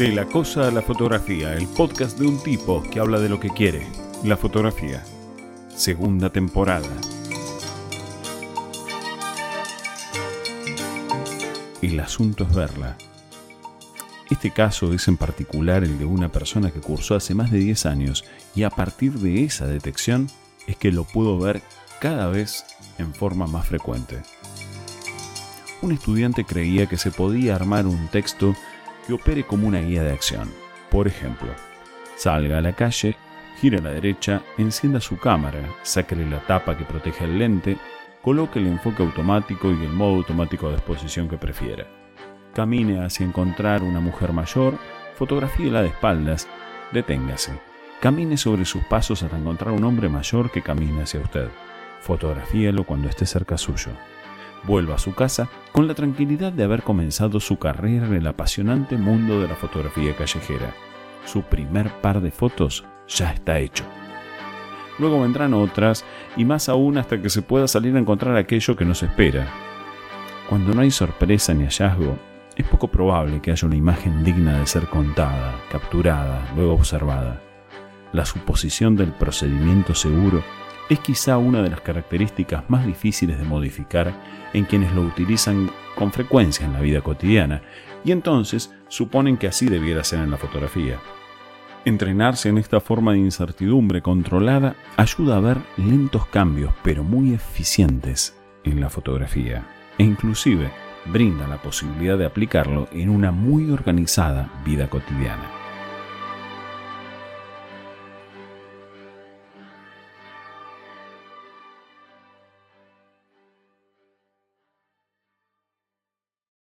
De la cosa a la fotografía, el podcast de un tipo que habla de lo que quiere, la fotografía. Segunda temporada. El asunto es verla. Este caso es en particular el de una persona que cursó hace más de 10 años y a partir de esa detección es que lo pudo ver cada vez en forma más frecuente. Un estudiante creía que se podía armar un texto que opere como una guía de acción. Por ejemplo, salga a la calle, gire a la derecha, encienda su cámara, sáquele la tapa que protege el lente, coloque el enfoque automático y el modo automático de exposición que prefiera. Camine hacia encontrar una mujer mayor, fotografíela de espaldas, deténgase. Camine sobre sus pasos hasta encontrar un hombre mayor que camine hacia usted. Fotografíelo cuando esté cerca suyo vuelva a su casa con la tranquilidad de haber comenzado su carrera en el apasionante mundo de la fotografía callejera. Su primer par de fotos ya está hecho. Luego vendrán otras y más aún hasta que se pueda salir a encontrar aquello que nos espera. Cuando no hay sorpresa ni hallazgo, es poco probable que haya una imagen digna de ser contada, capturada, luego observada. La suposición del procedimiento seguro es quizá una de las características más difíciles de modificar en quienes lo utilizan con frecuencia en la vida cotidiana, y entonces suponen que así debiera ser en la fotografía. Entrenarse en esta forma de incertidumbre controlada ayuda a ver lentos cambios, pero muy eficientes en la fotografía, e inclusive brinda la posibilidad de aplicarlo en una muy organizada vida cotidiana.